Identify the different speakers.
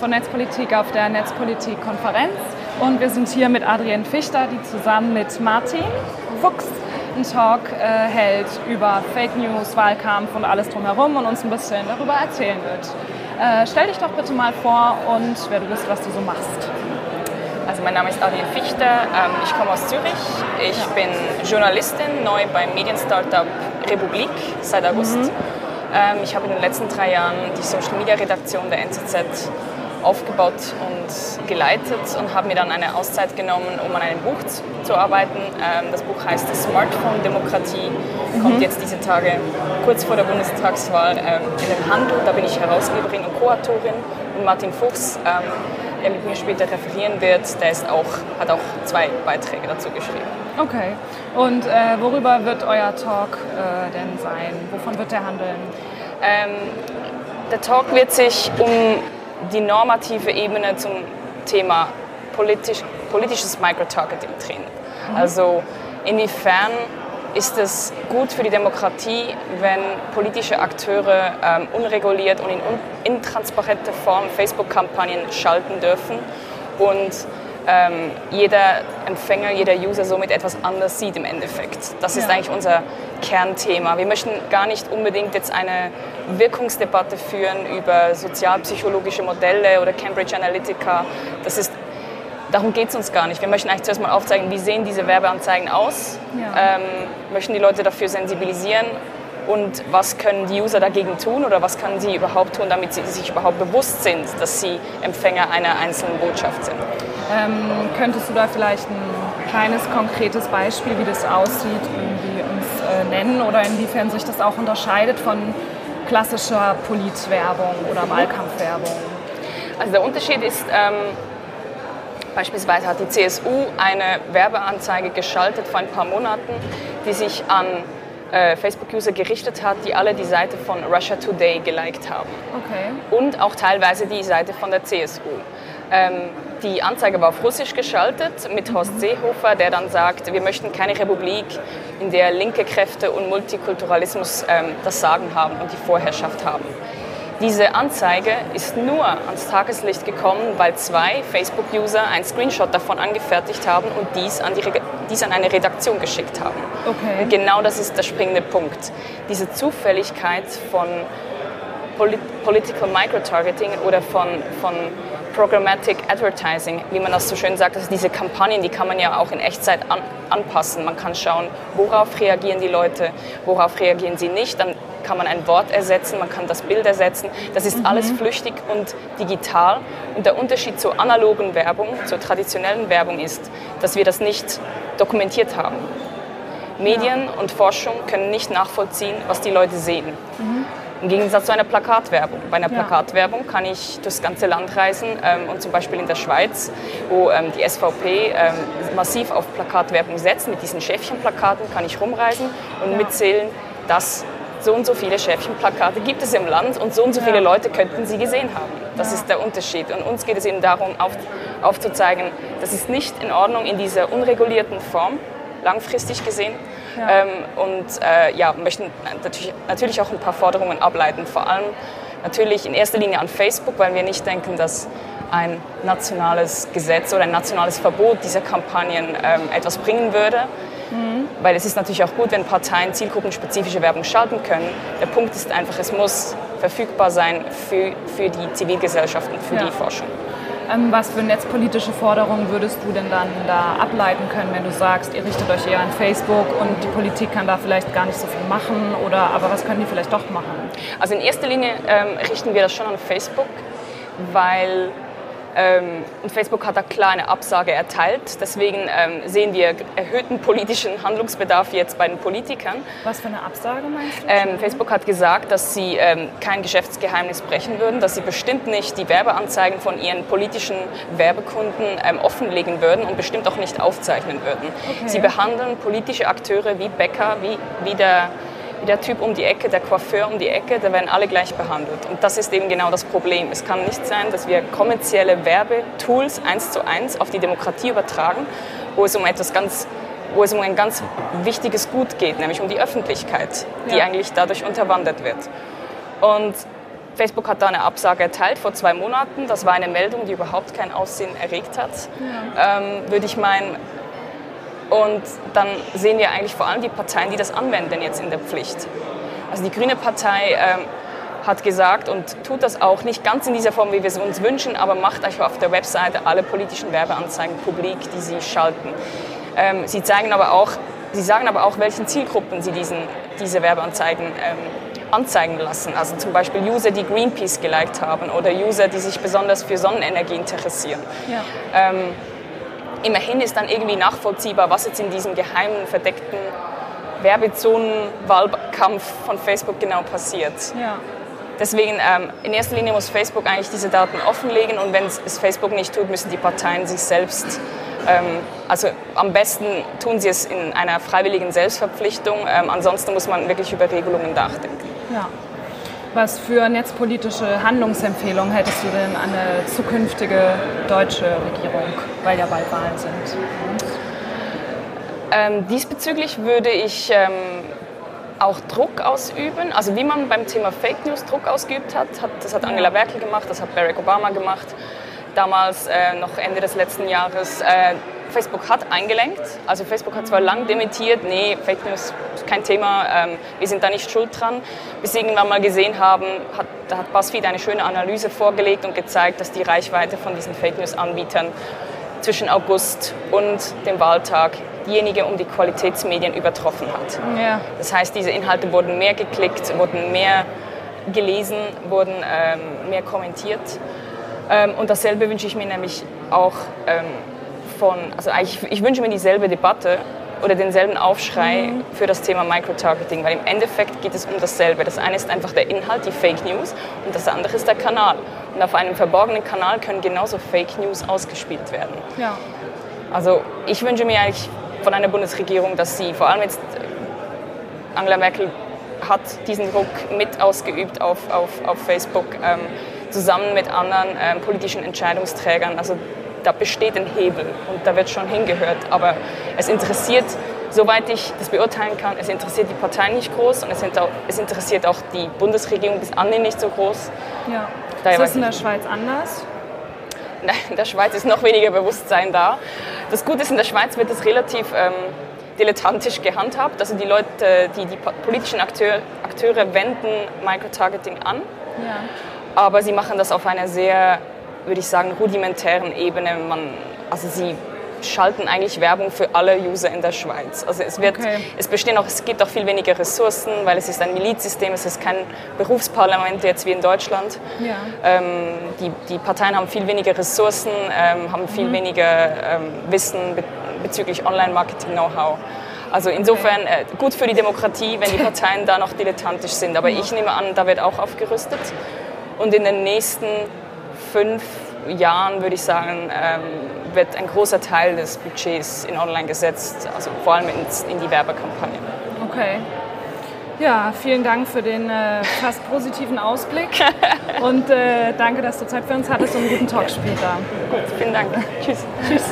Speaker 1: von Netzpolitik auf der Netzpolitik-Konferenz und wir sind hier mit Adrienne Fichter, die zusammen mit Martin Fuchs einen Talk äh, hält über Fake News, Wahlkampf und alles drumherum und uns ein bisschen darüber erzählen wird. Äh, stell dich doch bitte mal vor und wer du bist, was du so machst.
Speaker 2: Also mein Name ist Adrienne Fichter, ähm, ich komme aus Zürich, ich ja. bin Journalistin, neu beim Medienstartup Republik seit August. Mhm. Ähm, ich habe in den letzten drei Jahren die Social Media Redaktion der NZZ aufgebaut und geleitet und habe mir dann eine Auszeit genommen, um an einem Buch zu arbeiten. Ähm, das Buch heißt Smartphone Demokratie, kommt mhm. jetzt diese Tage kurz vor der Bundestagswahl ähm, in den Handel. Da bin ich Herausgeberin und Co-Autorin und Martin Fuchs, ähm, der mit mir später referieren wird, der ist auch, hat auch zwei Beiträge dazu geschrieben.
Speaker 1: Okay. Und äh, worüber wird euer Talk äh, denn sein? Wovon wird der handeln?
Speaker 2: Ähm, der Talk wird sich um die normative Ebene zum Thema politisch, politisches Microtargeting drehen. Mhm. Also inwiefern ist es gut für die Demokratie, wenn politische Akteure ähm, unreguliert und in intransparenter Form Facebook-Kampagnen schalten dürfen und ähm, jeder Empfänger, jeder User somit etwas anders sieht im Endeffekt. Das ist ja. eigentlich unser Kernthema. Wir möchten gar nicht unbedingt jetzt eine Wirkungsdebatte führen über sozialpsychologische Modelle oder Cambridge Analytica. Das ist darum geht es uns gar nicht. Wir möchten eigentlich zuerst mal aufzeigen, wie sehen diese Werbeanzeigen aus, ja. ähm, möchten die Leute dafür sensibilisieren und was können die User dagegen tun oder was können sie überhaupt tun, damit sie sich überhaupt bewusst sind, dass sie Empfänger einer einzelnen Botschaft sind.
Speaker 1: Ähm, könntest du da vielleicht ein kleines, konkretes Beispiel, wie das aussieht, irgendwie uns äh, nennen oder inwiefern sich das auch unterscheidet von klassischer Politwerbung oder Wahlkampfwerbung?
Speaker 2: Also der Unterschied ist, ähm, beispielsweise hat die CSU eine Werbeanzeige geschaltet vor ein paar Monaten, die sich an äh, Facebook-User gerichtet hat, die alle die Seite von Russia Today geliked haben. Okay. Und auch teilweise die Seite von der CSU. Ähm, die Anzeige war auf Russisch geschaltet mit Horst mhm. Seehofer, der dann sagt, wir möchten keine Republik, in der linke Kräfte und Multikulturalismus ähm, das Sagen haben und die Vorherrschaft haben. Diese Anzeige ist nur ans Tageslicht gekommen, weil zwei Facebook-User einen Screenshot davon angefertigt haben und dies an, die, dies an eine Redaktion geschickt haben. Okay. Und genau das ist der springende Punkt. Diese Zufälligkeit von Polit Political Microtargeting oder von, von Programmatic Advertising, wie man das so schön sagt, also diese Kampagnen, die kann man ja auch in Echtzeit an, anpassen. Man kann schauen, worauf reagieren die Leute, worauf reagieren sie nicht. Dann kann man ein Wort ersetzen, man kann das Bild ersetzen. Das ist mhm. alles flüchtig und digital. Und der Unterschied zur analogen Werbung, zur traditionellen Werbung ist, dass wir das nicht dokumentiert haben. Medien ja. und Forschung können nicht nachvollziehen, was die Leute sehen. Mhm. Im Gegensatz zu einer Plakatwerbung. Bei einer Plakatwerbung kann ich durchs ganze Land reisen ähm, und zum Beispiel in der Schweiz, wo ähm, die SVP ähm, massiv auf Plakatwerbung setzt, mit diesen Schäfchenplakaten kann ich rumreisen und mitzählen, dass so und so viele Schäfchenplakate gibt es im Land und so und so viele. Leute könnten sie gesehen haben. Das ist der Unterschied. Und uns geht es eben darum, auf, aufzuzeigen, das ist nicht in Ordnung in dieser unregulierten Form, langfristig gesehen, ja. Ähm, und äh, ja, möchten natürlich, natürlich auch ein paar Forderungen ableiten. Vor allem natürlich in erster Linie an Facebook, weil wir nicht denken, dass ein nationales Gesetz oder ein nationales Verbot dieser Kampagnen ähm, etwas bringen würde. Mhm. Weil es ist natürlich auch gut, wenn Parteien zielgruppenspezifische Werbung schalten können. Der Punkt ist einfach, es muss verfügbar sein für, für die Zivilgesellschaft und für ja. die Forschung.
Speaker 1: Ähm, was für netzpolitische Forderungen würdest du denn dann da ableiten können, wenn du sagst, ihr richtet euch eher an Facebook und die Politik kann da vielleicht gar nicht so viel machen oder aber was können die vielleicht doch machen?
Speaker 2: Also in erster Linie ähm, richten wir das schon an Facebook, weil und Facebook hat da klar eine Absage erteilt. Deswegen ähm, sehen wir erhöhten politischen Handlungsbedarf jetzt bei den Politikern.
Speaker 1: Was für eine Absage meinst du?
Speaker 2: Ähm, Facebook hat gesagt, dass sie ähm, kein Geschäftsgeheimnis brechen würden, dass sie bestimmt nicht die Werbeanzeigen von ihren politischen Werbekunden ähm, offenlegen würden und bestimmt auch nicht aufzeichnen würden. Okay. Sie behandeln politische Akteure wie Bäcker, wie, wie der wie der Typ um die Ecke, der Coiffeur um die Ecke, da werden alle gleich behandelt. Und das ist eben genau das Problem. Es kann nicht sein, dass wir kommerzielle Werbetools eins zu eins auf die Demokratie übertragen, wo es um etwas ganz wo es um ein ganz wichtiges Gut geht, nämlich um die Öffentlichkeit, die ja. eigentlich dadurch unterwandert wird. Und Facebook hat da eine Absage erteilt vor zwei Monaten. Das war eine Meldung, die überhaupt kein Aussehen erregt hat, ja. ähm, würde ich meinen. Und dann sehen wir eigentlich vor allem die Parteien, die das anwenden, jetzt in der Pflicht. Also die Grüne Partei ähm, hat gesagt und tut das auch nicht ganz in dieser Form, wie wir es uns wünschen, aber macht euch auf der Webseite alle politischen Werbeanzeigen publik, die sie schalten. Ähm, sie zeigen aber auch, sie sagen aber auch, welchen Zielgruppen sie diesen, diese Werbeanzeigen ähm, anzeigen lassen. Also zum Beispiel User, die Greenpeace geliked haben oder User, die sich besonders für Sonnenenergie interessieren. Ja. Ähm, immerhin ist dann irgendwie nachvollziehbar, was jetzt in diesem geheimen, verdeckten Werbezonen-Wahlkampf von Facebook genau passiert. Ja. Deswegen ähm, in erster Linie muss Facebook eigentlich diese Daten offenlegen und wenn es Facebook nicht tut, müssen die Parteien sich selbst ähm, also am besten tun sie es in einer freiwilligen Selbstverpflichtung. Ähm, ansonsten muss man wirklich über Regelungen nachdenken.
Speaker 1: Ja. Was für netzpolitische Handlungsempfehlungen hättest du denn an eine zukünftige deutsche Regierung, weil ja bald Wahlen sind?
Speaker 2: Ähm, diesbezüglich würde ich ähm, auch Druck ausüben. Also wie man beim Thema Fake News Druck ausgeübt hat, hat das hat Angela Merkel gemacht, das hat Barack Obama gemacht damals äh, noch Ende des letzten Jahres. Äh, Facebook hat eingelenkt. Also Facebook hat zwar lang dementiert, nee, Fake News ist kein Thema, ähm, wir sind da nicht schuld dran. Bis sie irgendwann mal gesehen haben, hat, da hat BuzzFeed eine schöne Analyse vorgelegt und gezeigt, dass die Reichweite von diesen Fake News-Anbietern zwischen August und dem Wahltag diejenige um die Qualitätsmedien übertroffen hat. Ja. Das heißt, diese Inhalte wurden mehr geklickt, wurden mehr gelesen, wurden ähm, mehr kommentiert. Ähm, und dasselbe wünsche ich mir nämlich auch ähm, von, also eigentlich, ich wünsche mir dieselbe Debatte oder denselben Aufschrei mhm. für das Thema Microtargeting, weil im Endeffekt geht es um dasselbe. Das eine ist einfach der Inhalt, die Fake News, und das andere ist der Kanal. Und auf einem verborgenen Kanal können genauso Fake News ausgespielt werden. Ja. Also ich wünsche mir eigentlich von einer Bundesregierung, dass sie vor allem jetzt Angela Merkel hat diesen Druck mit ausgeübt auf, auf, auf Facebook. Ähm, zusammen mit anderen ähm, politischen Entscheidungsträgern. Also da besteht ein Hebel und da wird schon hingehört. Aber es interessiert, soweit ich das beurteilen kann, es interessiert die Partei nicht groß und es, es interessiert auch die Bundesregierung bis anhin nicht so groß.
Speaker 1: Ja. Daher ist das in der Schweiz anders?
Speaker 2: Nein, in der Schweiz ist noch weniger Bewusstsein da. Das Gute ist, in der Schweiz wird es relativ ähm, dilettantisch gehandhabt. Also die Leute, die, die politischen Akteur, Akteure wenden Microtargeting an. Ja aber sie machen das auf einer sehr, würde ich sagen, rudimentären Ebene. Man, also sie schalten eigentlich Werbung für alle User in der Schweiz. Also es, wird, okay. es, bestehen auch, es gibt auch viel weniger Ressourcen, weil es ist ein Milizsystem, es ist kein Berufsparlament jetzt wie in Deutschland. Ja. Ähm, die, die, Parteien haben viel weniger Ressourcen, ähm, haben viel mhm. weniger ähm, Wissen be bezüglich Online-Marketing-Know-how. Also insofern okay. äh, gut für die Demokratie, wenn die Parteien da noch dilettantisch sind. Aber ich nehme an, da wird auch aufgerüstet. Und in den nächsten fünf Jahren, würde ich sagen, ähm, wird ein großer Teil des Budgets in Online gesetzt, also vor allem in, die Werbekampagnen.
Speaker 1: Okay. Ja, vielen Dank für den äh, fast positiven Ausblick und äh, danke, dass du Zeit für uns hattest und einen guten Talk später.
Speaker 2: Gut, vielen Dank. Tschüss. Tschüss.